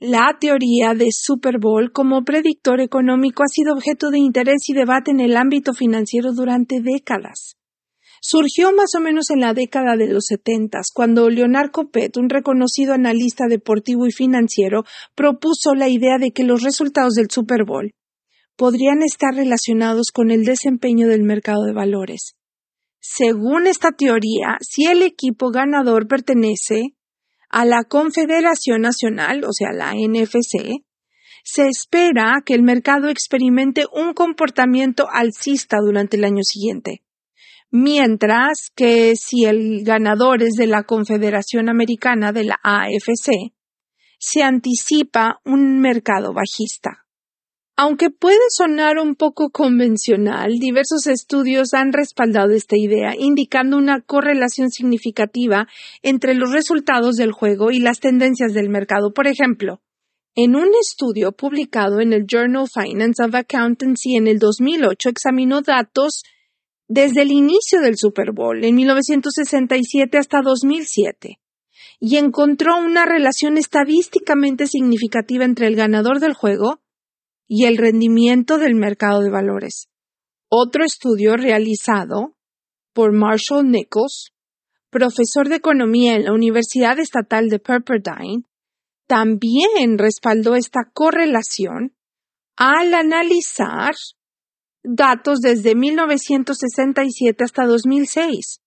La teoría de Super Bowl como predictor económico ha sido objeto de interés y debate en el ámbito financiero durante décadas. Surgió más o menos en la década de los setentas, cuando Leonard Copet, un reconocido analista deportivo y financiero, propuso la idea de que los resultados del Super Bowl podrían estar relacionados con el desempeño del mercado de valores. Según esta teoría, si el equipo ganador pertenece a la Confederación Nacional, o sea, la NFC, se espera que el mercado experimente un comportamiento alcista durante el año siguiente, mientras que si el ganador es de la Confederación Americana de la AFC, se anticipa un mercado bajista. Aunque puede sonar un poco convencional, diversos estudios han respaldado esta idea, indicando una correlación significativa entre los resultados del juego y las tendencias del mercado. Por ejemplo, en un estudio publicado en el Journal Finance of Accountancy en el 2008 examinó datos desde el inicio del Super Bowl en 1967 hasta 2007 y encontró una relación estadísticamente significativa entre el ganador del juego y el rendimiento del mercado de valores. Otro estudio realizado por Marshall Nichols, profesor de economía en la Universidad Estatal de Pepperdine, también respaldó esta correlación al analizar datos desde 1967 hasta 2006.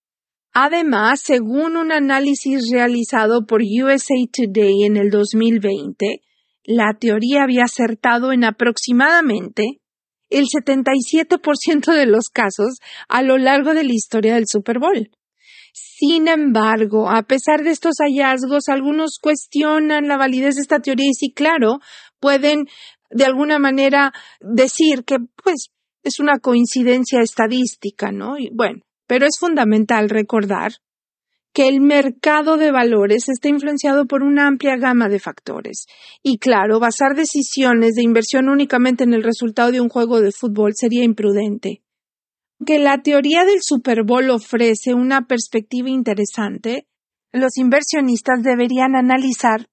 Además, según un análisis realizado por USA Today en el 2020, la teoría había acertado en aproximadamente el 77% de los casos a lo largo de la historia del Super Bowl. Sin embargo, a pesar de estos hallazgos, algunos cuestionan la validez de esta teoría y sí, claro, pueden de alguna manera decir que, pues, es una coincidencia estadística, ¿no? Y bueno, pero es fundamental recordar que el mercado de valores está influenciado por una amplia gama de factores. Y claro, basar decisiones de inversión únicamente en el resultado de un juego de fútbol sería imprudente. Que la teoría del Super Bowl ofrece una perspectiva interesante, los inversionistas deberían analizar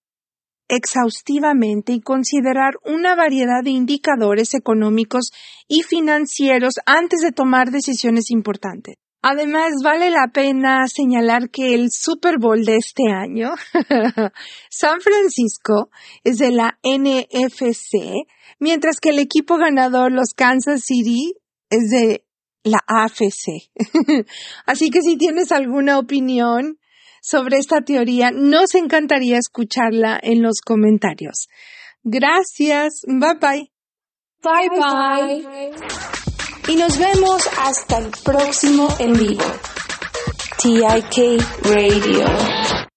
exhaustivamente y considerar una variedad de indicadores económicos y financieros antes de tomar decisiones importantes. Además, vale la pena señalar que el Super Bowl de este año, San Francisco, es de la NFC, mientras que el equipo ganador, los Kansas City, es de la AFC. Así que si tienes alguna opinión sobre esta teoría, nos encantaría escucharla en los comentarios. Gracias. Bye bye. Bye bye. Y nos vemos hasta el próximo en vivo. TIK Radio.